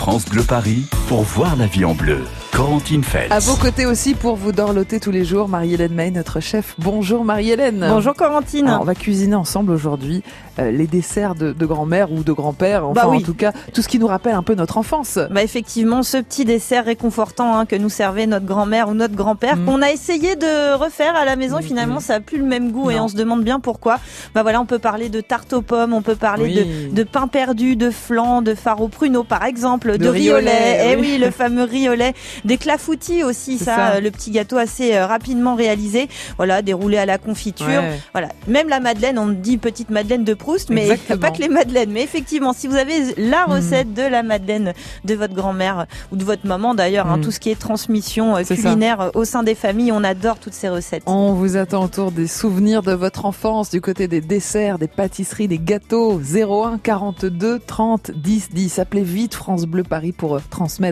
France Bleu Paris pour voir la vie en bleu. Corentine Feltz. À vos côtés aussi pour vous dorloter tous les jours, Marie-Hélène May, notre chef. Bonjour Marie-Hélène. Bonjour Corentine. Alors, on va cuisiner ensemble aujourd'hui euh, les desserts de, de grand-mère ou de grand-père, enfin Bah oui. en tout cas tout ce qui nous rappelle un peu notre enfance. Bah effectivement, ce petit dessert réconfortant hein, que nous servait notre grand-mère ou notre grand-père, Mm. qu'on a essayé de refaire à la maison, Mm, finalement mm. ça a plus le même goût et on se demande bien pourquoi. Bah voilà, on peut parler de tarte aux pommes, on peut parler Oui. de, de pain perdu, de flan, de faro pruneau par exemple, de, De riolet, Eh oui. Oui, le fameux riolet, des clafoutis aussi, ça, ça. le petit gâteau assez euh, rapidement réalisé. Voilà, déroulé à la confiture. Ouais. Voilà, même la madeleine, on dit petite madeleine de Proust, mais Exactement. pas que les madeleines. Mais effectivement, si vous avez la Mm. recette de la madeleine de votre grand-mère ou de votre maman d'ailleurs, hein, Mm. tout ce qui est transmission euh, ça. culinaire euh, au sein des familles, on adore toutes ces recettes. On vous attend autour des souvenirs de votre enfance, du côté des desserts, des pâtisseries, des gâteaux. 01 42 30 10 10. Appelez vite France Bleu Paris pour euh,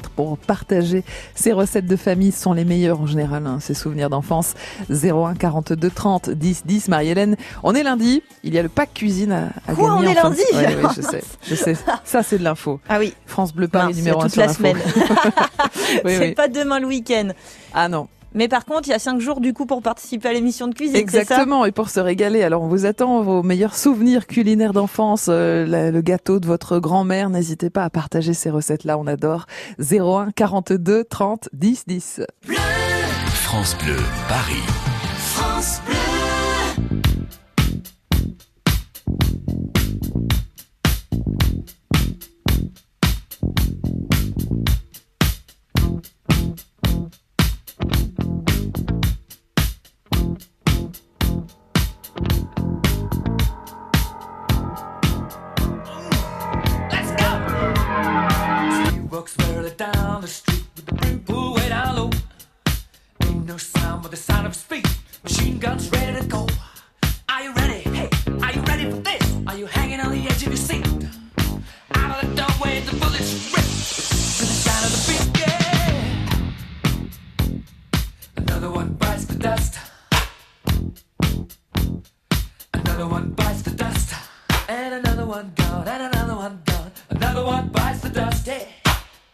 pour partager. Ces recettes de famille sont les meilleures en général, hein, ces souvenirs d'enfance. 01 42 30 10 10. Marie-Hélène, on est lundi. Il y a le pack cuisine à, à Quoi, gagner. on est lundi Ouais, ouais, je sais, je sais. Ça, c'est de l'info. Ah oui, France Bleu Paris mince, numéro c'est 1 toute sur la semaine. Oui, c'est oui. pas demain le week-end. Ah non. Mais par contre, il y a cinq jours du coup pour participer à l'émission de cuisine. c'est ça Exactement, et pour se régaler. Alors, on vous attend vos meilleurs souvenirs culinaires d'enfance, euh, la- le gâteau de votre grand-mère. N'hésitez pas à partager ces recettes-là, on adore. 01 42 30 10 10. France Bleu Paris. Let's dust. Another one bites the dust. And another one gone, and another one gone. Another one bites the dust. Hey,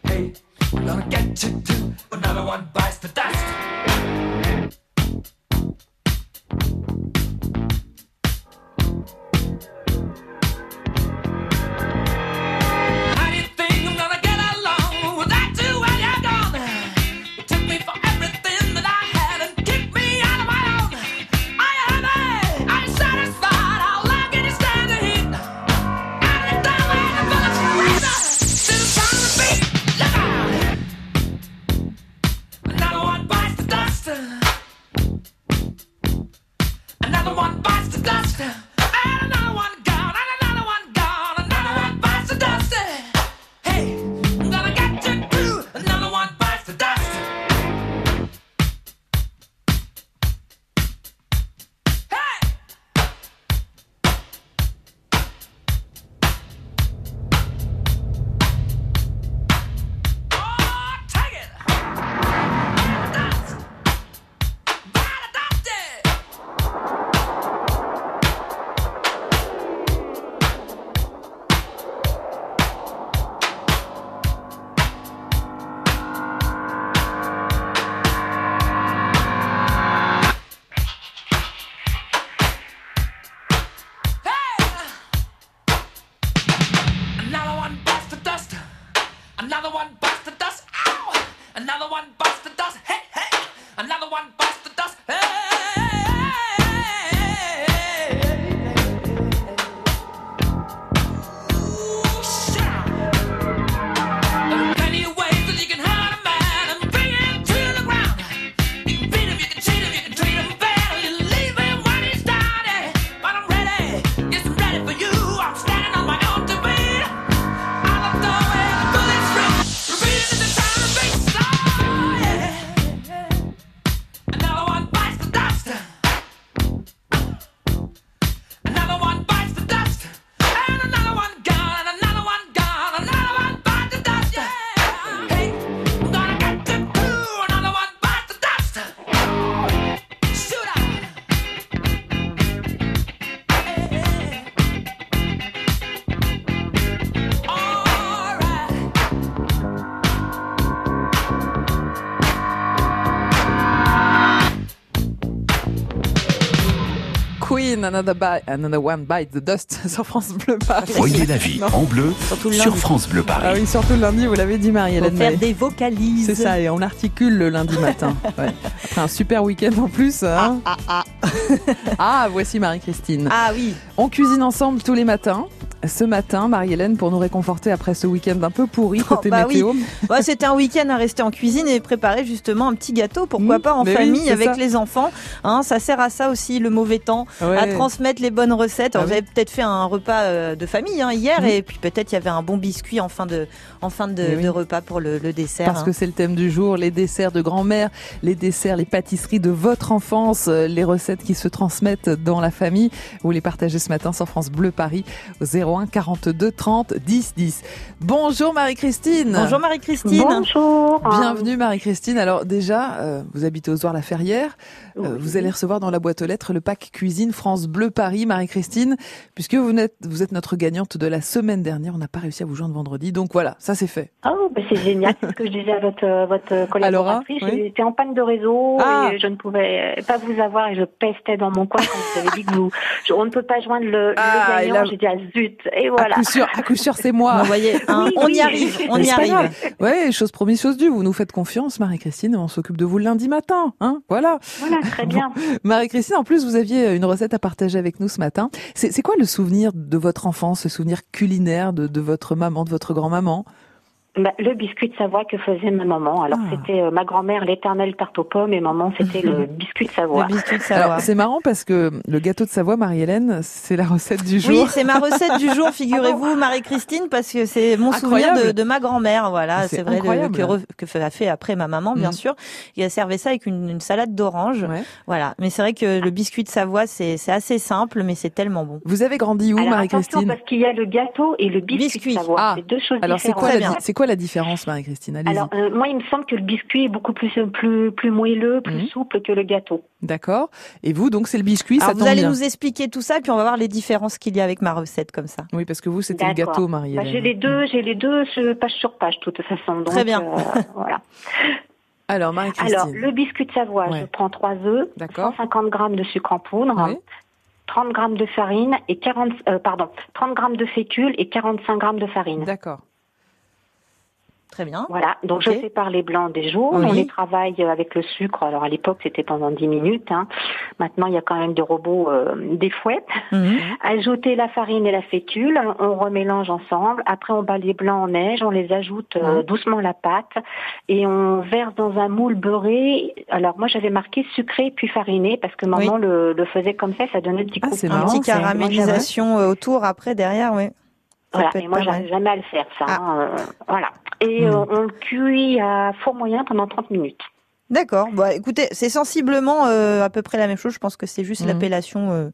hey, we're gonna get you too. Another one bites the dust. Another, Bite, Another One Bite the Dust sur France Bleu Paris. Voyez la vie Non. en bleu sur. France Bleu Paris. Ah oui, surtout le lundi, vous l'avez dit Marie-Hélène. faire des vocalises. C'est ça, et on articule le lundi matin. Ouais. Après un super week-end en plus. hein. Ah, ah. Ah, voici Marie-Christine. Ah oui. On cuisine ensemble tous les matins. Ce matin, Marie-Hélène, pour nous réconforter après ce week-end un peu pourri Oh, côté bah météo. C'était un week-end à rester en cuisine et préparer justement un petit gâteau, pourquoi Mmh, pas en oui, famille avec ça. les enfants. Hein, ça sert à ça aussi le mauvais temps, Ouais. à transmettre les bonnes recettes. Alors, Ah vous oui. avez peut-être fait un repas euh, de famille hein, hier Mmh. et puis peut-être il y avait un bon biscuit en fin de, en fin de, Mais oui. de repas pour le, le dessert. Parce hein. que c'est le thème du jour, les desserts de grand-mère, les desserts, les pâtisseries de votre enfance, euh, les recettes qui se transmettent dans la famille. Vous les partagez ce matin sur France Bleu Paris au 01 42 30 10 10. Bonjour Marie-Christine. Bonjour Marie-Christine. Bonjour. Bienvenue Marie-Christine. Alors déjà, euh, vous habitez aux Oires-la-Ferrière. Euh, Oui. vous allez recevoir dans la boîte aux lettres le pack cuisine France Bleu Paris, Marie-Christine, puisque vous êtes, vous êtes notre gagnante de la semaine dernière. On n'a pas réussi à vous joindre vendredi, donc voilà, ça c'est fait. Oh, bah c'est génial. C'est ce que je disais à votre, euh, votre collaboratrice. oui. J'étais en panne de réseau Ah. et je ne pouvais pas vous avoir et je pestais dans mon coin quand vous avez dit que vous, je- on ne peut pas joindre le, Ah, le et gagnant. là- J'ai dit, ah zut. Et À voilà. coup sûr, à coup sûr, c'est moi. Vous voyez, hein, Oui, on oui. y arrive, on y arrive. Ouais, chose promise, chose due. Vous nous faites confiance, Marie-Christine. On s'occupe de vous le lundi matin, hein. Voilà. Voilà, très bien. Marie-Christine, en plus, vous aviez une recette à partager avec nous ce matin. C'est quoi le souvenir de votre enfance, le souvenir culinaire de, de votre maman, de votre grand-maman? Bah, le biscuit de Savoie que faisait ma maman. Alors, Ah. c'était euh, ma grand-mère, l'éternelle tarte aux pommes, et maman, c'était le biscuit de Savoie. Le biscuit de Alors, Savoie. c'est marrant parce que le gâteau de Savoie, Marie-Hélène, c'est la recette du jour. Oui, c'est ma recette du jour, figurez-vous, Marie-Christine, parce que c'est mon souvenir de, de ma grand-mère. Voilà, C'est c'est vrai le- que, re- que a fait après ma maman, bien Mhm. sûr. Et elle servait ça avec une, une salade d'orange. Ouais. Voilà, mais c'est vrai que le biscuit de Savoie, c'est c'est assez simple, mais c'est tellement bon. Vous avez grandi où, Alors, Marie-Christine parce qu'il y a le gâteau et le biscuit, Biscuit. de Savoie. Ah. C'est deux choses Alors, c'est différentes. di- c'est quoi la différence, Marie-Christine? Alors, euh, moi, il me semble que le biscuit est beaucoup plus plus plus moelleux, plus Mhm. souple que le gâteau. D'accord. Et vous, donc, c'est le biscuit, ça vous allez bien. nous expliquer tout ça, puis on va voir les différences qu'il y a avec ma recette comme ça. Oui, parce que vous, c'était le gâteau, Bah, Marie-Hélène. j'ai les deux, j'ai les deux page sur page, de toute façon. Donc, Très bien. euh, voilà. Alors, Marie-Christine. Alors, le biscuit de Savoie, Ouais. je prends trois œufs, D'accord. 150 grammes de sucre en poudre, Oui. 30 grammes de farine et 40, euh, pardon, 30 grammes de fécule et 45 grammes de farine. D'accord. Très bien. Voilà, donc je sépare les blancs des jaunes, Oui. on les travaille avec le sucre. Alors à l'époque c'était pendant 10 minutes, hein. maintenant il y a quand même des robots, euh, des fouettes. Mhm. Ajouter la farine et la fécule, on remélange ensemble. Après on bat les blancs en neige, on les ajoute euh, doucement à la pâte et on verse dans un moule beurré. Alors moi j'avais marqué sucré puis fariné parce que maman le, le faisait comme ça, ça donnait un petit Ah, coup. c'est Un marrant, petit ça. caramélisation euh, autour après derrière, oui. Voilà, être moi j'arrive jamais à le faire ça. Ah. hein, euh, voilà. Et Hmm. euh, on le cuit à four moyen pendant 30 minutes. D'accord. Bah, écoutez, c'est sensiblement euh, à peu près la même chose. Je pense que c'est juste Mhm. l'appellation euh,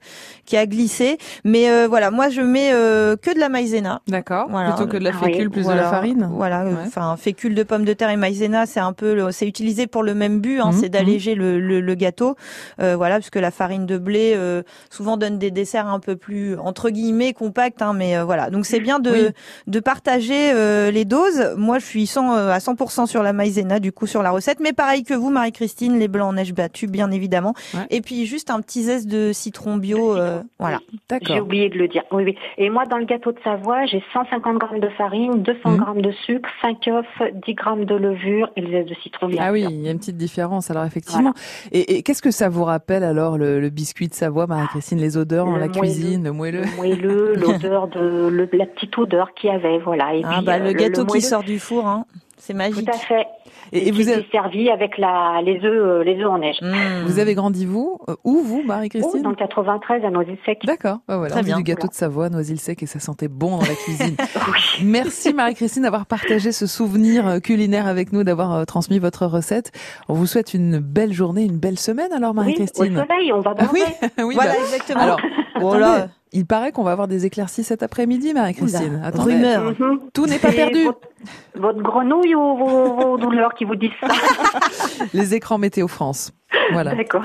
qui a glissé. Mais euh, voilà, moi je mets euh, que de la maïzena. D'accord. Voilà. Plutôt que de la Ah oui, fécule plus Voilà. de la farine. Voilà, euh, Ouais. enfin fécule de pommes de terre et maïzena, c'est un peu, le- c'est utilisé pour le même but, hein, Mhm, c'est d'alléger le, le, le gâteau. Euh, voilà, parce que la farine de blé euh, souvent donne des desserts un peu plus entre guillemets compacts, hein, mais euh, voilà. Donc c'est bien de Oui. de partager euh, les doses. Moi, je suis 100, euh, à 100% sur la maïzena, du coup sur la recette, mais pareil que vous, Marie-Christine, les blancs en neige battus, bien évidemment. Ouais. Et puis juste un petit zeste de citron bio, euh, voilà. J'ai D'accord. oublié de le dire. Oui, oui. Et moi, dans le gâteau de Savoie, j'ai 150 grammes de farine, 200 Mhm. grammes de sucre, 5 œufs, 10 grammes de levure et le zeste de citron. bien Ah oui, il y a une petite différence. Alors effectivement. Et, et qu'est-ce que ça vous rappelle alors le, le biscuit de Savoie, Marie-Christine, les odeurs dans Le la moelleux. cuisine, le moelleux? Le moelleux, l'odeur de le- la petite odeur qu'il y avait, voilà. Et Ah puis, bah euh, le gâteau qui moelleux, sort du four, hein, c'est magique. Tout à fait. Et, et vous, avez, servi avec la, les œufs, euh, les œufs en neige. Mmh. vous avez grandi vous euh, Où vous, Oh, Marie-Christine dans le 93 à Noisy-Sec. D'accord. Ah, voilà. Très bien. du gâteau de Savoie, Noisy-le-Sec et ça sentait bon dans la cuisine. Oui. Merci Marie-Christine d'avoir partagé ce souvenir euh, culinaire avec nous, d'avoir transmis votre recette. On vous souhaite une belle journée, une belle semaine alors Oui, au Marie-Christine. soleil, on va Ah oui, oui. voilà, bah, exactement. alors, Bon, attendez, là, il paraît qu'on va avoir des éclaircies cet après-midi, Marie-Christine. Rumeur. Mhm. Tout n'est pas perdu. Votre, votre grenouille ou vos, vos douleurs qui vous disent ça? Les écrans météo France. Voilà. D'accord.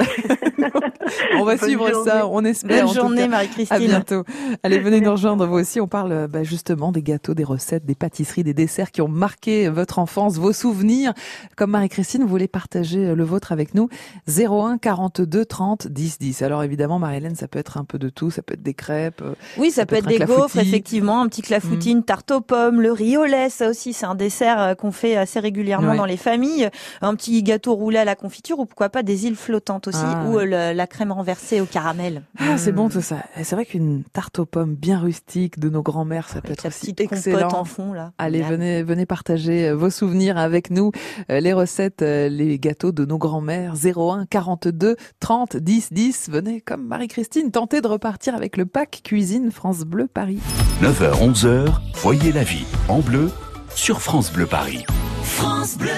On va Bonne suivre journée. ça, on espère. Bonne en journée, cas. À Marie-Christine. bientôt. Allez, venez nous rejoindre vous aussi. On parle bah, justement des gâteaux, des recettes, des pâtisseries, des desserts qui ont marqué votre enfance, vos souvenirs. Comme Marie-Christine, vous voulez partager euh, le vôtre avec nous 01 42 30 10 10. Alors évidemment, Marie-Hélène, ça peut être un peu de tout. Ça peut être des crêpes. euh, Oui, ça, Ça peut peut être être des gaufres, effectivement, un petit clafoutis, une tarte aux pommes, le riz au lait, ça aussi, c'est un dessert euh, qu'on fait assez régulièrement Ouais. dans les familles. Un petit gâteau roulé à la confiture ou pourquoi pas des îles flottantes aussi, Ah, ou ouais. euh, le- la crème renversée au caramel. Ah, c'est bon tout ça. Et c'est vrai qu'une tarte aux pommes bien rustique de nos grands-mères, ça peut être aussi petite excellent. en fond, là. Allez, venez, venez partager euh, vos souvenirs avec nous, euh, les recettes, les gâteaux de nos grands-mères. 01 42 30 10 10. Venez comme Marie-Christine, tentez de repartir avec le pack cuisine France Bleu Paris. 9h, 11h, voyez la vie en bleu sur France Bleu Paris. France Bleu.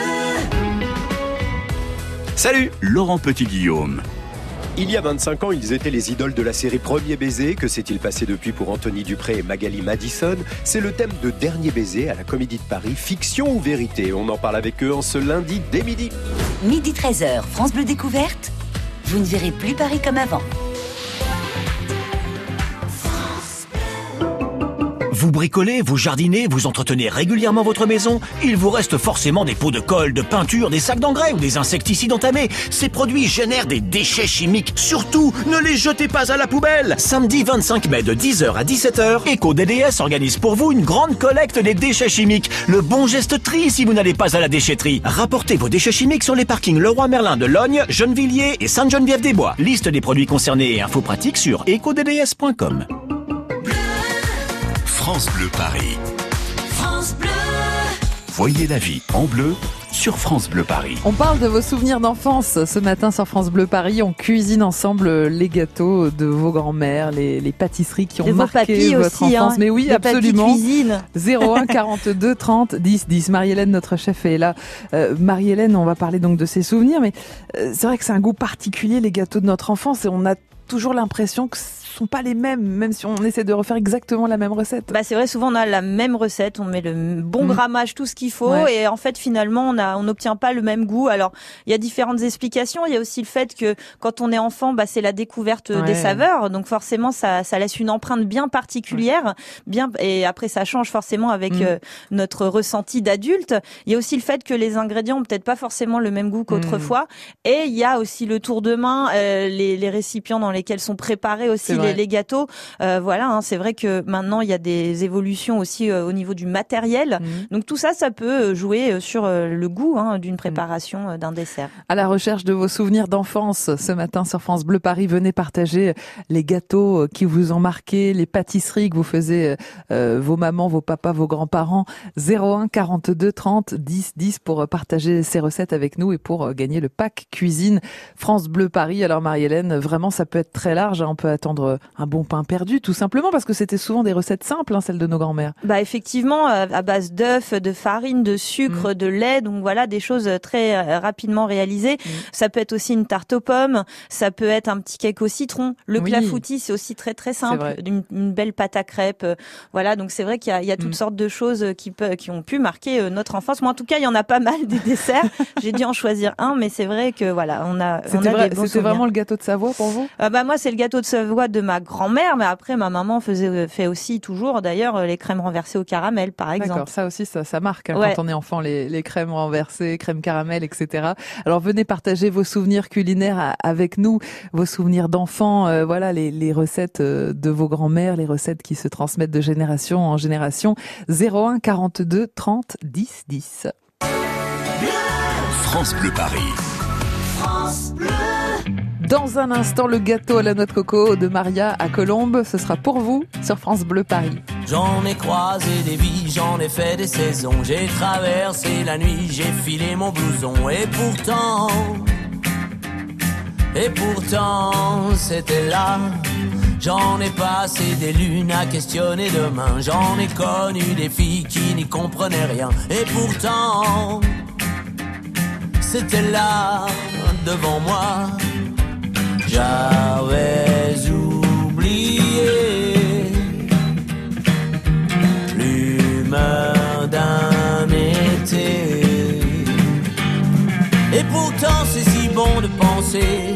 Salut Laurent Petit-Guillaume. Il y a 25 ans, ils étaient les idoles de la série Premier baiser. Que s'est-il passé depuis pour Anthony Dupré et Magali Madison? C'est le thème de Dernier baiser à la Comédie de Paris, fiction ou vérité? On en parle avec eux en ce lundi dès midi. Midi 13h, France Bleu Découverte. Vous ne verrez plus Paris comme avant. Vous bricolez, vous jardinez, vous entretenez régulièrement votre maison Il vous reste forcément des pots de colle, de peinture, des sacs d'engrais ou des insecticides entamés. Ces produits génèrent des déchets chimiques. Surtout, ne les jetez pas à la poubelle Samedi 25 mai de 10h à 17h, EcoDDS organise pour vous une grande collecte des déchets chimiques. Le bon geste tri si vous n'allez pas à la déchetterie. Rapportez vos déchets chimiques sur les parkings Leroy Merlin de Logne, Gennevilliers et Sainte-Geneviève-des-Bois. Liste des produits concernés et infos pratiques sur ecodds.com. France Bleu Paris. France Bleu. Voyez la vie en bleu sur France Bleu Paris. On parle de vos souvenirs d'enfance ce matin sur France Bleu Paris. On cuisine ensemble les gâteaux de vos grands-mères, les, les pâtisseries qui ont De marqué votre aussi, enfance. hein. Mais oui, absolument. cuisine. 01 42 30 10 10. Marie-Hélène, notre chef, est là. Euh, Marie-Hélène, on va parler donc de ses souvenirs, mais euh, c'est vrai que c'est un goût particulier, les gâteaux de notre enfance, et on a toujours l'impression que sont pas les mêmes, même si on essaie de refaire exactement la même recette. Bah c'est vrai, souvent on a la même recette, on met le bon Mm. grammage, tout ce qu'il faut, Ouais. et en fait finalement on a, on n'obtient pas le même goût. Alors il y a différentes explications. Il y a aussi le fait que quand on est enfant, bah c'est la découverte Ouais. des saveurs, donc forcément ça, ça laisse une empreinte bien particulière, bien et après ça change forcément avec Mm. euh, notre ressenti d'adulte. Il y a aussi le fait que les ingrédients ont peut-être pas forcément le même goût qu'autrefois, et il y a aussi le tour de main, euh, les, les récipients dans lesquels sont préparés aussi. Les, les gâteaux. Euh, voilà, hein, c'est vrai que maintenant il y a des évolutions aussi euh, au niveau du matériel. Mhm. Donc tout ça, ça peut euh, jouer sur le goût hein, d'une préparation d'un dessert. À la recherche de vos souvenirs d'enfance ce matin sur France Bleu Paris, venez partager les gâteaux qui vous ont marqué, les pâtisseries que vous faisiez euh, vos mamans, vos papas, vos grands-parents. 01 42 30 10 10 pour partager ces recettes avec nous et pour gagner le pack cuisine France Bleu Paris. Alors Marie-Hélène, vraiment ça peut être très large, hein. on peut attendre un bon pain perdu tout simplement parce que c'était souvent des recettes simples, hein, celles de nos grands-mères. Bah effectivement, euh, à base d'œufs, de farine, de Mm. sucre, de lait, donc voilà des choses euh, très euh, rapidement réalisées. Mm. Ça peut être aussi une tarte aux pommes, ça peut être un petit cake au citron. Le Oui. clafoutis, c'est aussi très très simple, une, une belle pâte à crêpes. euh, Voilà, donc c'est vrai qu'il y a, il y a toutes Mm. sortes de choses euh, qui ont pu marquer euh, notre enfance. Moi, en tout cas, il y en a pas mal des desserts. J'ai dû en choisir un, mais c'est vrai que voilà, on a, on C'était a vrai- des bons c'était vraiment le gâteau de Savoie pour vous? Ah bah moi c'est le gâteau de Savoie de ma grand-mère, mais après ma maman faisait euh, fait aussi toujours d'ailleurs euh, les crèmes renversées au caramel par exemple. D'accord, ça aussi, ça, ça marque hein, Ouais. quand on est enfant, les, les crèmes renversées, crème caramel, etc. Alors venez partager vos souvenirs culinaires avec nous, vos souvenirs d'enfants, euh, voilà les, les recettes de vos grands-mères, les recettes qui se transmettent de génération en génération. 01 42 30 10 10. France Bleu Paris. Dans un instant, le gâteau à la noix de coco de Maria à Colombe, ce sera pour vous sur France Bleu Paris. J'en ai croisé des vies, j'en ai fait des saisons, j'ai traversé la nuit, j'ai filé mon blouson et pourtant, et pourtant c'était là. J'en ai passé des lunes à questionner demain, j'en ai connu des filles qui n'y comprenaient rien et pourtant c'était là devant moi. J'avais oublié l'humeur d'un été. Et pourtant c'est si bon de penser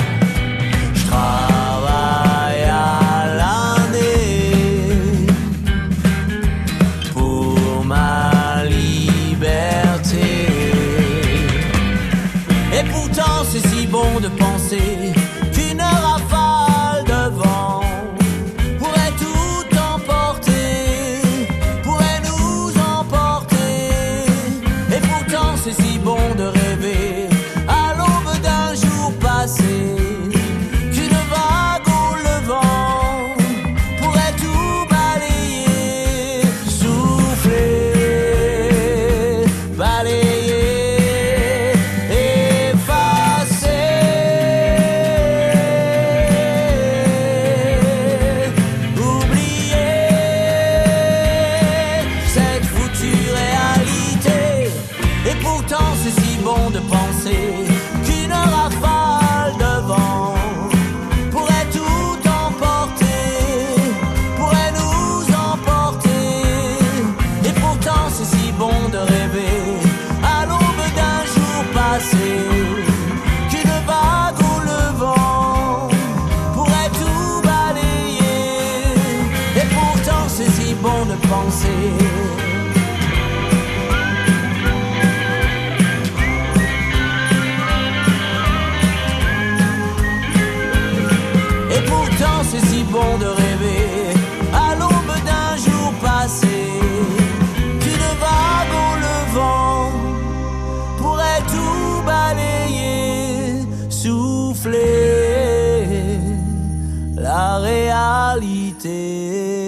La réalité.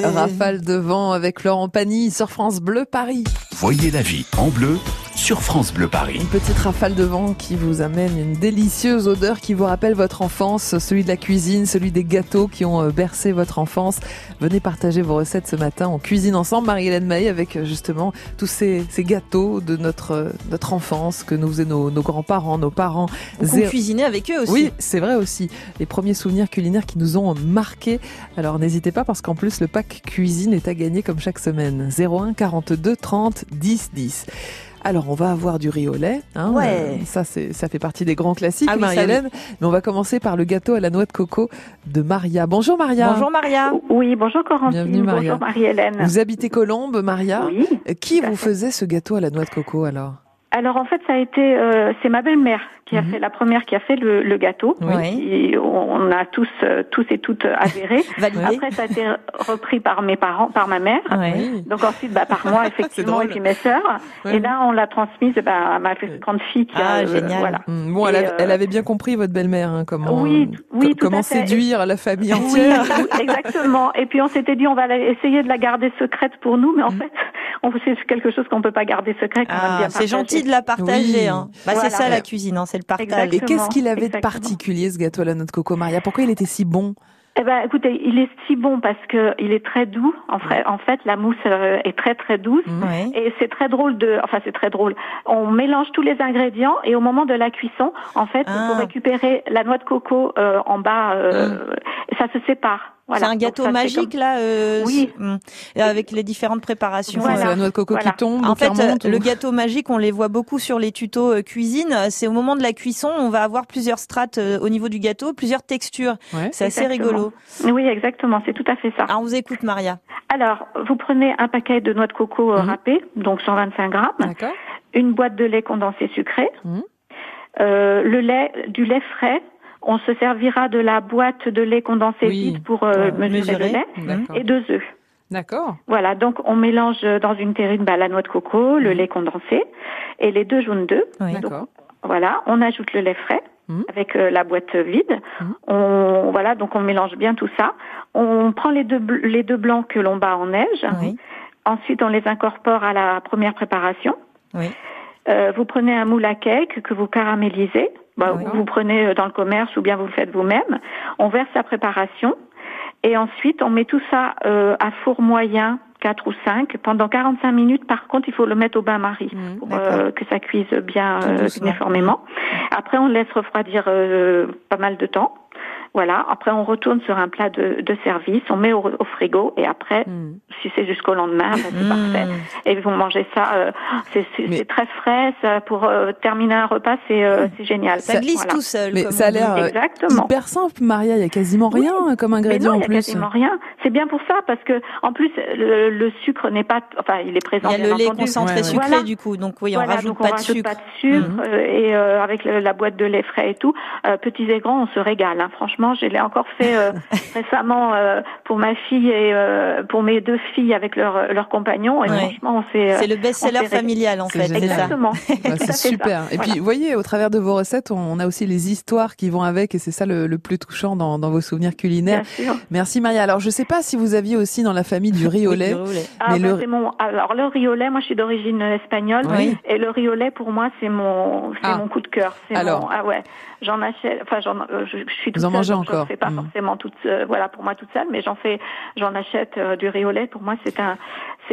Rafale de vent avec Laurent Pagny sur France Bleu Paris. Voyez la vie en bleu sur France Bleu Paris. Une petite rafale de vent qui vous amène une délicieuse odeur qui vous rappelle votre enfance, celui de la cuisine, celui des gâteaux qui ont euh, bercé votre enfance. Venez partager vos recettes ce matin. On cuisine ensemble, Marie-Hélène Maillet, avec euh, justement tous ces, ces gâteaux de notre, euh, notre enfance que nous faisaient nos, nos grands-parents, nos parents. On cuisinait avec eux aussi. Oui, c'est vrai aussi. Les premiers souvenirs culinaires qui nous ont marqués. Alors n'hésitez pas parce qu'en plus le pack cuisine est à gagner comme chaque semaine. 01 42 30 10 10. Alors on va avoir du riz au lait. hein. Ouais. Euh, Ça c'est ça fait partie des grands classiques, Ah oui, Marie-Hélène. Mais on va commencer par le gâteau à la noix de coco de Maria. Bonjour Maria. Bonjour Maria. Oui, bonjour Corentine. Bienvenue, Maria. Bonjour Marie-Hélène. Vous habitez Colombe, Maria. Oui. Qui vous fait. faisait ce gâteau à la noix de coco alors? Alors en fait, ça a été, euh, c'est ma belle-mère qui a Mhm. fait la première qui a fait le, le gâteau. Oui. Et on a tous, euh, tous et toutes avéré. Validé. Après, ça a été repris par mes parents, par ma mère. Oui. Donc ensuite, bah, par moi, effectivement, et puis mes sœurs. Ouais. Et là, on l'a transmise bah, à ma grande fille qui Ah, a, euh, génial. voilà. Hum, Bon, elle, avait, euh, elle avait bien compris votre belle-mère, hein, comment, Oui, oui, co- tout à comment fait. séduire la famille Oui, entière. oui, exactement. Et puis on s'était dit on va essayer de la garder secrète pour nous, mais en fait, on c'est quelque chose qu'on peut pas garder secret. Ah, c'est gentil de la partager. Oui. Hein. Bah, Voilà. C'est ça la cuisine, hein, c'est le partage. Exact. Et qu'est-ce qu'il avait de particulier ce gâteau à la noix de coco, Maria Pourquoi il était si bon? Eh ben, écoutez, il est si bon parce que il est très doux. En fait, en fait, la mousse euh, est très très douce. Ouais. Et c'est très drôle de, enfin c'est très drôle. On mélange tous les ingrédients et au moment de la cuisson, en fait, il Ah. faut récupérer la noix de coco euh, en bas. euh, Ça se sépare. Voilà. C'est un gâteau magique comme- là, euh, Oui. hum, avec les différentes préparations. Voilà. C'est la noix de coco Voilà. qui tombe, En fait, remonte, le ou- gâteau magique, on les voit beaucoup sur les tutos euh, cuisine. C'est au moment de la cuisson, on va avoir plusieurs strates euh, au niveau du gâteau, plusieurs textures. Ouais. C'est assez rigolo. Oui, exactement. C'est tout à fait ça. Alors, on vous écoute, Maria. Alors, vous prenez un paquet de noix de coco Mhm. râpées, donc 125 grammes, une boîte de lait condensé sucré, Mhm. euh, le lait, du lait frais. On se servira de la boîte de lait condensé Oui. vide pour euh, Euh, mesurer, mesurer. le lait et deux œufs. D'accord. Voilà, donc on mélange dans une terrine bah, la noix de coco, le Mhm. lait condensé et les deux jaunes d'œufs. Oui. D'accord. Voilà, on ajoute le lait frais Mhm. avec euh, la boîte vide. Mhm. On voilà, donc on mélange bien tout ça. On prend les deux les deux blancs que l'on bat en neige. Oui. Ensuite, on les incorpore à la première préparation. Oui. Euh, vous prenez un moule à cake que vous caramélisez. Bah, Oui. Vous prenez euh, dans le commerce ou bien vous le faites vous-même. On verse la préparation et ensuite on met tout ça euh, à four moyen 4 ou 5 pendant 45 minutes. Par contre, il faut le mettre au bain-marie Mhm, pour euh, que ça cuise bien euh, uniformément. Après, on laisse refroidir euh, pas mal de temps. Voilà. Après, on retourne sur un plat de, de service, on met au, au frigo et après, Hmm. si c'est jusqu'au lendemain, bah, c'est Mmh. parfait. Et vous mangez ça, euh, c'est c'est- Mais- c'est très frais. Ça, pour euh, terminer un repas, c'est euh, c'est génial. Ça glisse Voilà. tout seul. Mais ça a l'air, euh, Exactement. Hyper simple, Maria. Il y a quasiment Oui. rien euh, comme Mais ingrédient non, en il y a plus. quasiment rien. C'est bien pour ça parce que en plus le, le sucre n'est pas, enfin, il est présent. Il y a bien le lait entendu. concentré Ouais, sucré Voilà. du coup, donc oui, on Voilà, rajoute donc pas on de rajoute sucre. pas de sucre euh, et euh, avec le- la boîte de lait frais et tout, euh, petits et grands, on se régale. hein. Franchement, je l'ai encore fait euh, récemment euh, pour ma fille et euh, pour mes deux filles avec leurs leurs compagnons. Et Ouais. franchement, on s'est C'est le best-seller familial en fait, génial. exactement. C'est ça. super. Et Voilà. puis, vous voyez, au travers de vos recettes, on a aussi les histoires qui vont avec, et c'est ça le, le plus touchant dans, dans vos souvenirs culinaires. Bien sûr. Merci Maria. Alors, je sais pas si vous aviez aussi dans la famille du riz au lait. Ah, Mais bah, le- c'est mon. Alors le riz au lait, moi je suis d'origine espagnole Oui. et le riz au lait pour moi c'est mon c'est Ah. mon coup de cœur. Alors. mon- ah ouais, j'en achète. Enfin j'en euh, je, je suis toute Vous en seule, mangez donc encore Je fais pas Mm. forcément toute euh, voilà pour moi toute seule, mais j'en fais j'en achète euh, du riz au lait. Pour moi c'est un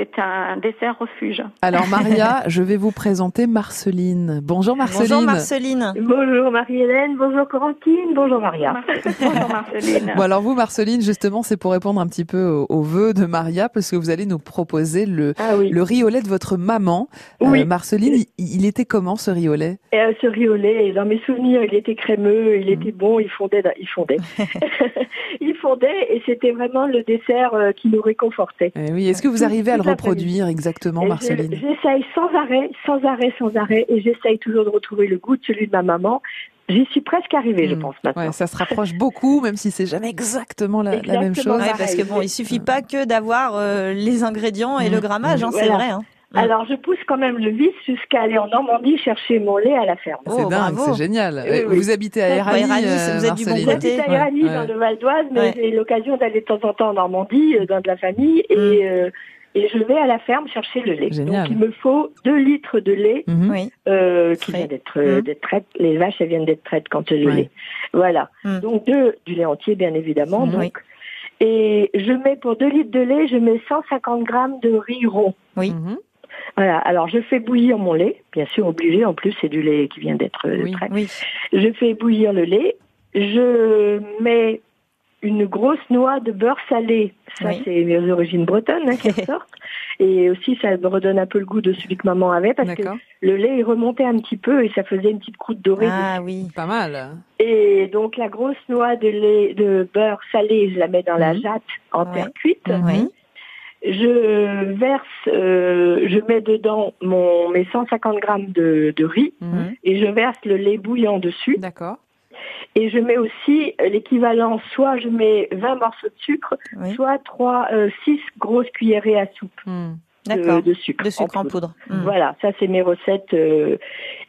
c'est un dessert refuge. Alors, Maria, je vais vous présenter Marceline. Bonjour Marceline. Bonjour Marceline. Bonjour Marie-Hélène, bonjour Corentine, bonjour Maria. Bonjour Marceline. Bon alors vous Marceline justement c'est pour répondre un petit peu au, au vœu de Maria parce que vous allez nous proposer le, Ah oui. le riz au lait de votre maman. Euh, Oui. Marceline, il, il était comment ce riz au lait Et, euh, ce riz au lait, dans mes souvenirs, il était crémeux, il était bon, il fondait, il fondait. il fondait et c'était vraiment le dessert euh, qui nous réconfortait. Eh Oui, est-ce que vous arrivez à le. Reproduire exactement Et Marceline je- J'essaye sans arrêt, sans arrêt, sans arrêt, et j'essaye toujours de retrouver le goût de celui de ma maman. J'y suis presque arrivée, je Mm. pense maintenant. Ouais, ça se rapproche beaucoup même si c'est jamais exactement la, la même chose. Ouais, parce que bon, il suffit pas que d'avoir euh, les ingrédients et Mm. le grammage, hein, c'est Voilà. vrai. Hein. Alors je pousse quand même le vice jusqu'à aller en Normandie chercher mon lait à la ferme. Oh, c'est dingue, bravo. c'est génial. Oui, oui. Vous habitez à Erani, Erani, euh, vous êtes du bon côté. J'habite à Ouais, dans ouais. le Val d'Oise, mais Ouais. j'ai l'occasion d'aller de temps en temps en Normandie, euh, dans de la famille, et, Mm. euh, et je vais à la ferme chercher le lait. Génial. Donc il me faut deux litres de lait Mhm. Oui. euh, qui vient d'être euh, Mm. d'être traite. Les vaches, elles viennent d'être traites quand le Ouais. lait. Voilà. Mm. Donc deux du lait entier, bien évidemment. Mm. Donc. Oui. Et je mets pour deux litres de lait, je mets 150 grammes de riz rond. Oui. Mhm. Voilà. Alors je fais bouillir mon lait, bien sûr obligé. En plus, c'est du lait qui vient d'être euh, Oui. trait. Oui. Je fais bouillir le lait. Je mets une grosse noix de beurre salé. Ça, Oui. c'est mes origines bretonnes hein, qui ressortent. Et aussi, ça me redonne un peu le goût de celui que maman avait parce que le lait, il remontait un petit peu et ça faisait une petite croûte dorée. Ah oui. Pas mal. Et donc, la grosse noix de lait, de beurre salé, je la mets dans la jatte en Ouais. terre cuite. Oui. Je verse, euh, je mets dedans mon, mes 150 grammes de, de riz Mhm. et je verse le lait bouillant dessus. D'accord. Et je mets aussi euh, l'équivalent, soit je mets 20 morceaux de sucre, Oui. soit 3, 6 grosses cuillerées à soupe Mhm. D'accord. de, de sucre. De sucre en poudre. Mm. Voilà, ça c'est mes recettes. euh.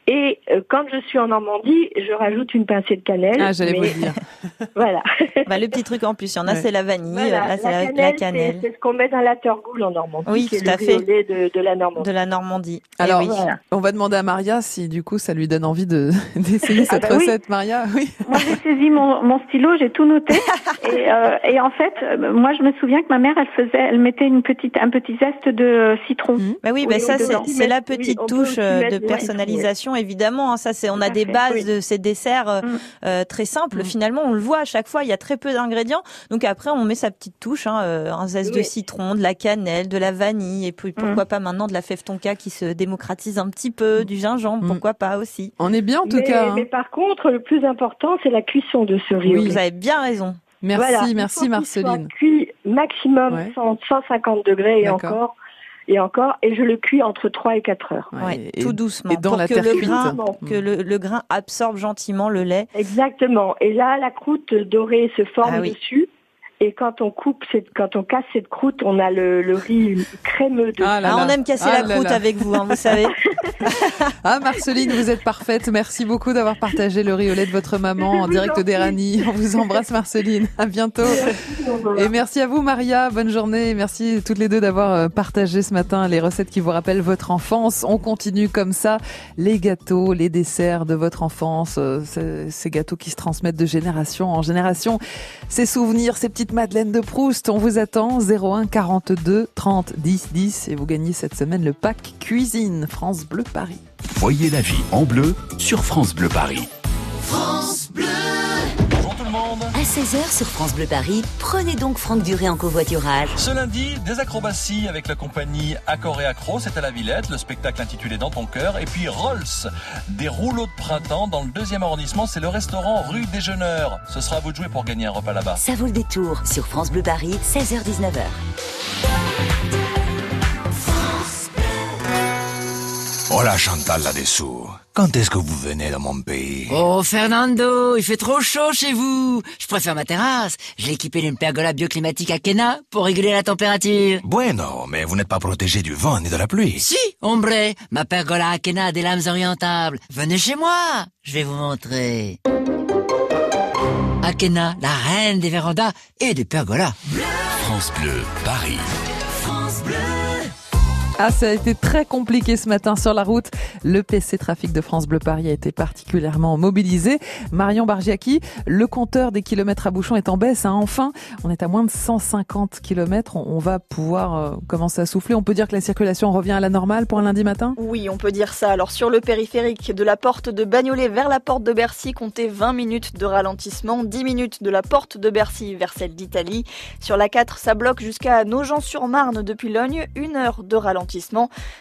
Et euh, quand je suis en Normandie, je rajoute une pincée de cannelle. Ah, j'allais mais- vous le dire. Voilà. Bah, le petit truc en plus, il y en a, Ouais. c'est la vanille, Voilà, là, c'est la, cannelle C'est ce qu'on met dans la Turgoule en Normandie. Oui, tout à fait. de, de la Normandie. de la Normandie. Eh Alors, oui. Voilà. On va demander à Maria si du coup ça lui donne envie de d'essayer cette bah oui. recette, Maria. Oui. Moi, j'ai saisi mon, mon stylo, j'ai tout noté. et, euh, et en fait, euh, moi, je me souviens que ma mère, elle faisait, elle mettait une petite, un petit zeste de euh, citron. Mhm. Bah oui, Oui, bah ça c'est la petite touche euh, de du évidemment. hein. Ça c'est on a des fait, bases oui. de ces desserts euh, Mm. euh, très simples. Mm. Finalement, on le voit à chaque fois. Il y a très peu d'ingrédients. Donc après, on met sa petite touche, hein, euh, un zeste de citron, de la cannelle, de la vanille, et puis pourquoi pas maintenant de la fève tonka qui se démocratise un petit peu, du gingembre, Mm. pourquoi pas aussi. On est bien en tout mais, cas. hein. mais par contre, le plus important, c'est la cuisson de ce riz. Oui. Vous avez bien raison. Merci, Voilà, il faut merci Marceline. soit cuit maximum Ouais. 100, 150 degrés et encore et encore et je le cuis entre 3 et 4 heures. Ouais, Ouais, et- tout doucement et dans pour la que terre le cuite. grain que le, le grain absorbe gentiment le lait. Exactement. Et là, la croûte dorée se forme Ah oui. dessus. Et quand on coupe, cette, quand on casse cette croûte, on a le, le riz crémeux de. Ah là Ah, là. on aime casser Ah la là croûte là. avec vous, hein, vous savez. Ah Marceline, vous êtes parfaite. Merci beaucoup d'avoir partagé le riz au lait de votre maman en direct en d'Eranie. On vous embrasse Marceline. À bientôt. Et merci à vous Maria, bonne journée. Merci toutes les deux d'avoir euh, partagé ce matin les recettes qui vous rappellent votre enfance. On continue comme ça, les gâteaux, les desserts de votre enfance, euh, ces gâteaux qui se transmettent de génération en génération. Ces souvenirs, ces petites madeleines de Proust, on vous attend 01 42 30 10 10 et vous gagnez cette semaine le pack cuisine France Bleu Paris. Voyez la vie en bleu sur France Bleu Paris. Le monde À 16h sur France Bleu Paris, prenez donc Franck Duré en covoiturage. Ce lundi, des acrobaties avec la compagnie Accor et Accro, c'est à la Villette, le spectacle intitulé Dans ton cœur, et puis Rolls, des rouleaux de printemps dans le deuxième arrondissement, c'est le restaurant rue Déjeuneur. Ce sera à vous de jouer pour gagner un repas là-bas. Ça vaut le détour sur France Bleu Paris, 16h-19h. Hola Chantal là-dessous. Quand est-ce que vous venez dans mon pays? Oh Fernando, il fait trop chaud chez vous. Je préfère ma terrasse. Je l'ai équipée d'une pergola bioclimatique à Kena pour réguler la température. Bueno, mais vous n'êtes pas protégé du vent ni de la pluie. Si, ombre, ma pergola à Kena a des lames orientables. Venez chez moi, je vais vous montrer. Akena, la reine des vérandas et des pergolas. France Bleu Paris. Ah, ça a été très compliqué ce matin sur la route. Le PC Trafic de France Bleu Paris a été particulièrement mobilisé. Marion Bargiaki, le compteur des kilomètres à bouchon est en baisse. hein. Enfin, on est à moins de 150 kilomètres. On va pouvoir euh, commencer à souffler. On peut dire que la circulation revient à la normale pour un lundi matin? Oui, on peut dire ça. Alors sur le périphérique de la porte de Bagnolet vers la porte de Bercy, comptez 20 minutes de ralentissement, 10 minutes de la porte de Bercy vers celle d'Italie. Sur la 4, ça bloque jusqu'à Nogent-sur-Marne depuis Logne, une heure de ralentissement.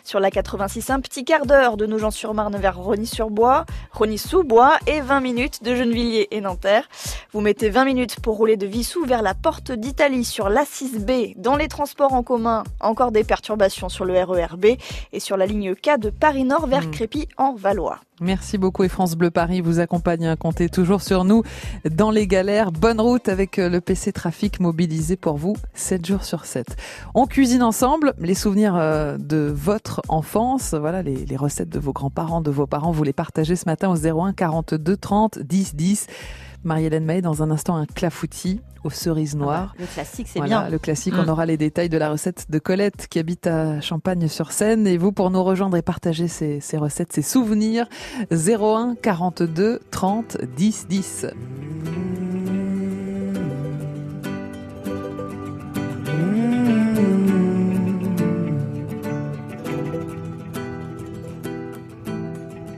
Sur la 86, un petit quart d'heure de Nogent-sur-Marne vers Rony-sur-Bois, Rony-sous-Bois et 20 minutes de Gennevilliers et Nanterre. Vous mettez 20 minutes pour rouler de Vissou vers la porte d'Italie sur l'A6B. Dans les transports en commun, encore des perturbations sur le RERB et sur la ligne K de Paris-Nord vers Mm. Crépy en Valois. Merci beaucoup et France Bleu Paris vous accompagne. hein. Comptez toujours sur nous dans les galères. Bonne route avec euh, le PC Trafic mobilisé pour vous 7 jours sur 7. On cuisine ensemble les souvenirs euh, de votre enfance. Voilà les, les recettes de vos grands-parents, de vos parents. Vous les partagez ce matin au 01 42 30 10 10. Marie-Hélène May, dans un instant, un clafoutis aux cerises noires. Le classique, c'est Voilà, bien. le classique. Mm. On aura les détails de la recette de Colette qui habite à Champagne-sur-Seine. Et vous, pour nous rejoindre et partager ces, ces recettes, ces souvenirs, 01 42 30 10 10.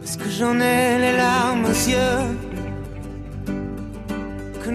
Est-ce que j'en ai les larmes aux yeux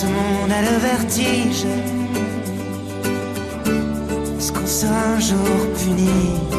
Ce monde a le vertige. Est-ce qu'on sera un jour puni?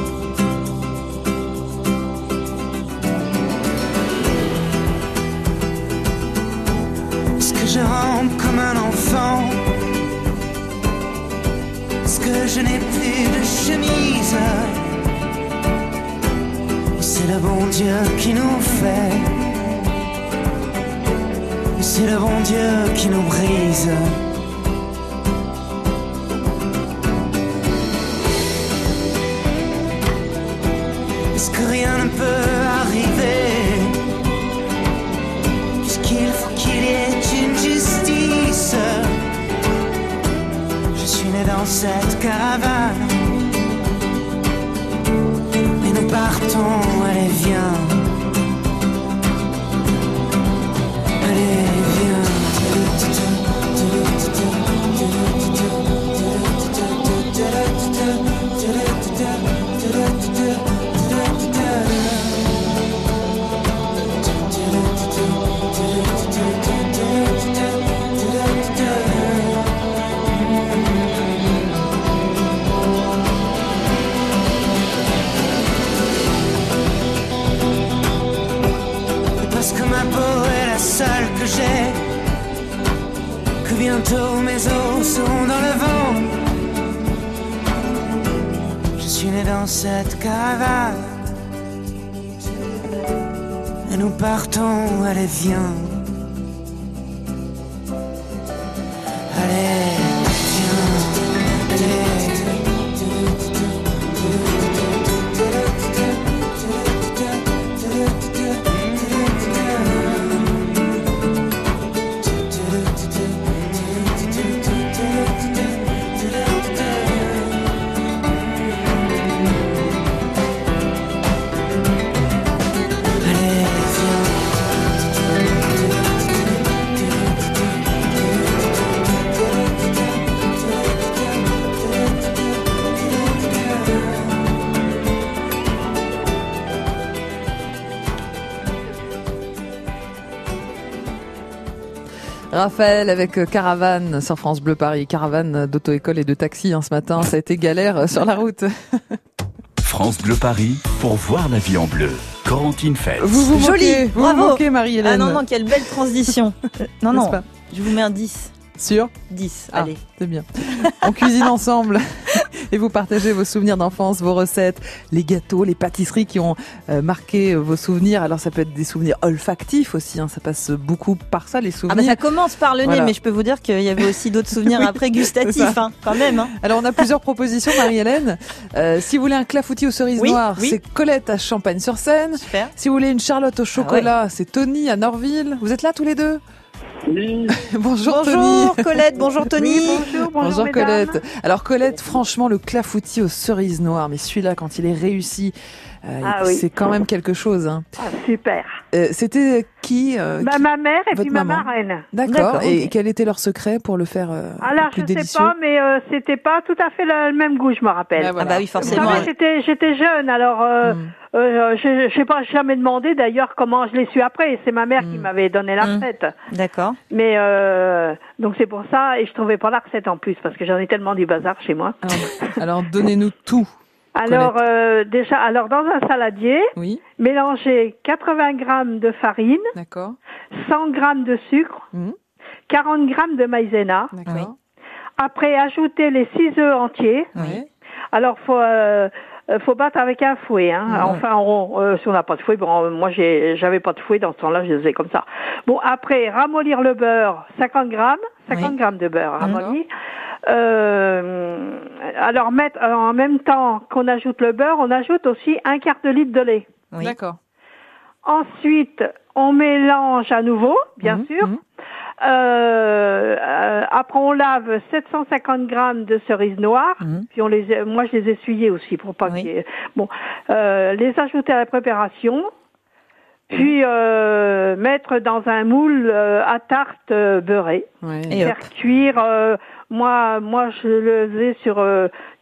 Rien ne peut arriver Puisqu'il faut qu'il y ait une justice. Je suis né dans cette caravane. Et nous partons, bientôt mes os sont dans le vent. Je suis né dans cette caravane. Et nous partons, allez viens. Raphaël avec euh, Caravane sur France Bleu Paris. Caravane d'auto-école et de taxi hein, ce matin. Ça a été galère euh, sur la route. France Bleu Paris pour voir la vie en bleu. Corentine Fels. Vous vous Joli, moquez, vous vous bravo. Marie-Hélène. Ah non, non, quelle belle transition. non, non, pas je vous mets un 10. Sûr 10, Ah, allez. C'est bien. On cuisine ensemble et vous partagez vos souvenirs d'enfance, vos recettes, les gâteaux, les pâtisseries qui ont euh, marqué vos souvenirs. Alors ça peut être des souvenirs olfactifs aussi, hein, ça passe beaucoup par ça les Ah souvenirs. bah ça commence par le nez, Voilà. mais je peux vous dire qu'il y avait aussi d'autres souvenirs Oui, après gustatifs, hein, quand même. Hein. Alors on a plusieurs propositions, Marie-Hélène. Euh, si vous voulez un clafoutis aux cerises Oui, noires, oui. c'est Colette à Champagne-sur-Seine. Super. Si vous voulez une Charlotte au chocolat, Ah c'est Tony à Norville. Vous êtes là tous les deux? Oui. bonjour, Bonjour Tony. Colette, bonjour Tony. bonjour, bonjour, Bonjour mesdames. Colette. Alors Colette, franchement, le clafoutis aux cerises noires, mais celui-là, quand il est réussi, euh, Ah oui. c'est quand même quelque chose. hein. Ah, super. Euh, C'était qui, euh, Ma, qui- ma mère et votre puis ma maman marraine. D'accord. Et quel était leur secret pour le faire euh, Alors, plus je délicieux sais pas, mais euh, c'était pas tout à fait le, le même goût, je me rappelle. Ah, voilà. Ah bah oui, Vous forcément. savez, j'étais, j'étais jeune, alors euh, Hmm. euh, je, je sais pas, j'ai jamais demandé d'ailleurs comment je l'ai su après. C'est ma mère qui Hmm. m'avait donné la Hmm. recette. D'accord. Mais euh, donc c'est pour ça, et je trouvais pas la recette en plus parce que j'en ai tellement du bazar chez moi. Alors, alors, donnez-nous tout. Alors euh, déjà, alors dans un saladier, Oui, mélangez 80 grammes de farine, d'accord. 100 grammes de sucre, Mhm. 40 grammes de maïzena. D'accord. Après, ajoutez les 6 œufs entiers. Oui. Alors, faut euh, faut battre avec un fouet, hein. Enfin, en rond. Euh, si on n'a pas de fouet, bon, moi j'ai, j'avais pas de fouet dans ce temps-là, je faisais comme ça. Bon, après, ramollir le beurre, 50 grammes, 50 Oui. grammes de beurre ramolli. Euh, alors mettre alors, en même temps qu'on ajoute le beurre, on ajoute aussi un quart de litre de lait. Oui. D'accord. Ensuite, on mélange à nouveau, bien Mhm, sûr. mhm. Euh, euh, après, on lave 750 grammes de cerises noires. Mhm. Puis on les, moi, je les essuyais aussi pour pas Oui. Bon, euh, les ajouter à la préparation. Puis euh, mettre dans un moule euh, à tarte euh, beurrée. Ouais. Et hop. Faire cuire. Euh, moi, moi, je le faisais sur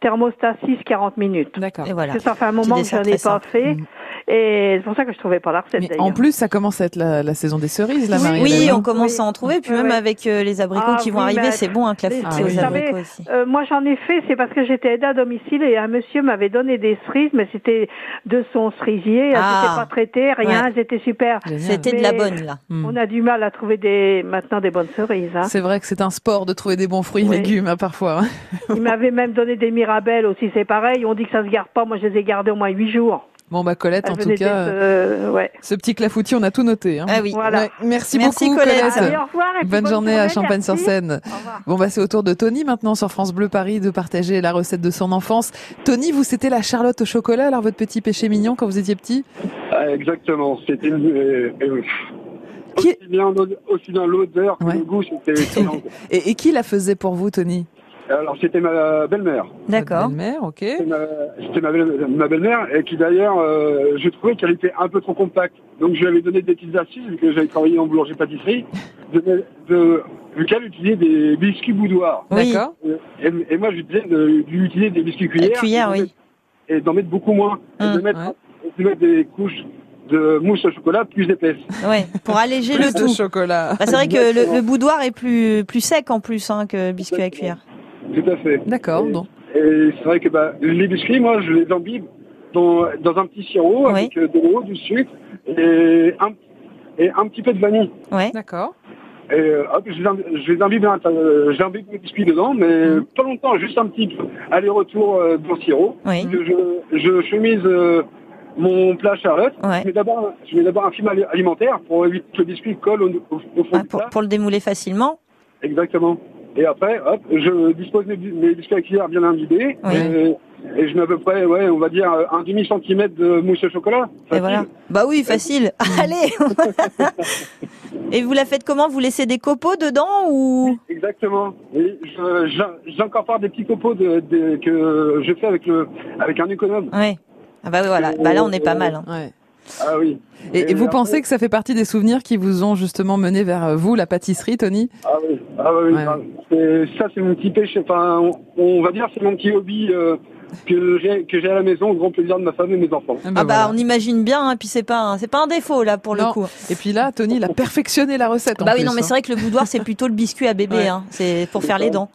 thermostat 6-40 minutes. D'accord. Et voilà. Ça fait un moment que je n'en ai pas simple. fait. Mhm. Et c'est pour ça que je trouvais pas la recette Mais en plus, ça commence à être la, la saison des cerises, là, Oui, Marie. Oui, on hein commence Oui. à en trouver, puis même avec euh, les abricots Ah qui vont oui, arriver, c'est bon un clafoutis Ah aux savez, abricots aussi. euh, moi j'en ai fait, c'est parce que j'étais aidée à domicile et un monsieur m'avait donné des cerises, mais c'était de son cerisier, elles Ah. n'étaient pas traitées, rien, Ouais. elles étaient super. C'était de la bonne là. Hmm. On a du mal à trouver des maintenant des bonnes cerises. Hein. C'est vrai que c'est un sport de trouver des bons fruits et Oui. légumes, hein, parfois. Il m'avait même donné des aussi, c'est pareil. On dit que ça se garde pas, moi je les ai gardées au moins huit jours. Bon, bah, Colette, en tout cas, euh, ouais. ce petit clafoutis, on a tout noté. Hein. Ah oui. Voilà. Ouais, merci, Merci, beaucoup, Colette. Colette. Allez, au revoir. et puis Bonne, journée à. Champagne-sur-Seine. Bon, bah, c'est au tour de Tony maintenant sur France Bleu Paris de partager la recette de son enfance. Tony, vous, c'était la Charlotte au chocolat, alors votre petit péché mignon quand vous étiez petit? Ah, exactement. C'était une- euh, euh, Qui- aussi bien l'ode- aussi bien l'odeur que Ouais. le goût, c'était excellent. et, et qui la faisait pour vous, Tony? Alors c'était ma belle-mère. D'accord. Belle-mère, ok. C'était ma, belle- belle-mère et qui d'ailleurs, euh, je trouvais qu'elle était un peu trop compacte. Donc je lui avais donné des petites astuces vu que j'avais travaillé en boulangerie-pâtisserie, de, de, vu qu'elle utilisait des biscuits boudoirs. Oui. D'accord. Et, et moi je lui disais de- d'utiliser des biscuits cuillères. cuillères, et d'en oui. mettre- Et d'en mettre beaucoup moins. Et de Hum, mettre, ouais. de mettre des couches de mousse au chocolat plus épaisses. Ouais, pour alléger le de tout. chocolat. Bah, c'est vrai que le, le boudoir est plus plus sec en plus hein, que le biscuit à cuire. Tout à fait. D'accord, Et-. Et c'est vrai que bah, les biscuits, moi, je les imbibe dans, dans un petit sirop Oui. avec euh, de l'eau, du sucre et un, et un petit peu de vanille. Ouais. D'accord. Et euh, hop, je les, imbibe, un- euh, j'imbibe mes biscuits dedans, mais Mhm. pas longtemps, juste un petit aller-retour dans le sirop. Oui. Je, je chemise mon plat Charlotte. Je mets d'abord, je mets d'abord un film ali- alimentaire pour éviter que le biscuit colle au, fond du pour, plat. pour le démouler facilement. Exactement. Et après, hop, je dispose mes, mes biscuits à cuillère bien imbibés. Et, et je mets à peu près, ouais, on va dire un demi centimètre de mousse au chocolat. Et voilà. Bah oui, facile. Allez. Et vous la faites comment? Vous laissez des copeaux dedans ou? Exactement. Je- j'incorpore des petits copeaux de, de- que je fais avec le avec un économe. Ouais. Ah bah oui, voilà. Bah là, on est pas mal. hein. Ouais. Ah oui. Et, et vous après- pensez que ça fait partie des souvenirs qui vous ont justement mené vers euh, vous, la pâtisserie, Tony? Ah oui, ah oui, Ouais. ça c'est mon petit péché, enfin on, on va dire c'est mon petit hobby euh, que j'ai que j'ai à la maison au grand plaisir de ma femme et mes enfants. Ah bah on imagine bien. hein, puis c'est pas un- c'est pas un défaut là pour le coup. Et puis là, Tony, il a perfectionné la recette. en Bah oui, plus, non, mais hein. c'est vrai que le boudoir c'est plutôt le biscuit à bébé. Ouais. Hein. C'est pour faire les dents.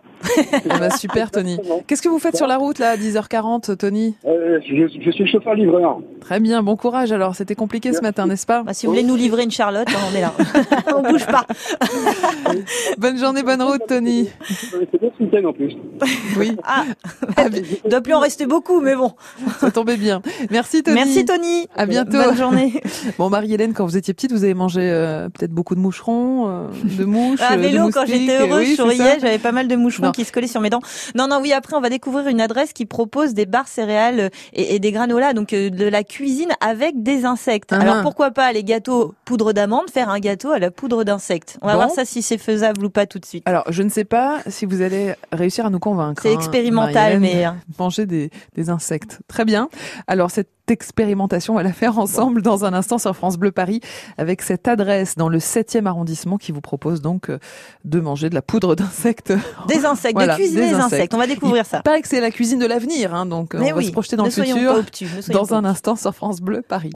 Ah bah, super, Tony. Qu'est-ce que vous faites sur la route, là, à 10h40, Tony? Euh, je, je suis chauffeur-livreur. Très bien, bon courage. Alors, c'était compliqué ce matin, n'est-ce pas? Bah, si vous voulez nous livrer une Charlotte, hein, on est là. on bouge pas. Bonne journée, bonne route, Tony. C'est bien ce week-end en plus. Oui. Ah, il doit plus en rester beaucoup, mais bon. Ça tombait bien. Merci, Tony. Merci, Tony. À bientôt. Bonne journée. Bon, Marie-Hélène, quand vous étiez petite, vous avez mangé euh, peut-être beaucoup de moucherons, euh, de mouches, À euh, de vélo, quand j'étais heureuse, oui, je souriais, j'avais pas mal de moucherons Non. Qui se collaient sur mes dents. Non, non, oui, après, on va découvrir une adresse qui propose des barres céréales euh, et, et des granolas, donc euh, de la cuisine avec des insectes. Ah. Alors, pourquoi pas les gâteaux poudre d'amande, faire un gâteau à la poudre d'insectes? On va Bon. voir ça si c'est faisable ou pas tout de suite. Alors, je ne sais pas si vous allez réussir à nous convaincre. C'est hein, expérimental, mais- euh. Manger des, des insectes. Très bien. Alors, cette expérimentation, on va la faire ensemble dans un instant sur France Bleu Paris avec cette adresse dans le 7e arrondissement qui vous propose donc euh, de manger de la poudre d'insectes. Des insectes, Voilà, de cuisiner des insectes. On va découvrir Il ça. paraît que c'est la cuisine de l'avenir, hein, donc euh, Mais on va se projeter dans le futur pas obtus, dans pas un instant sur France Bleu Paris.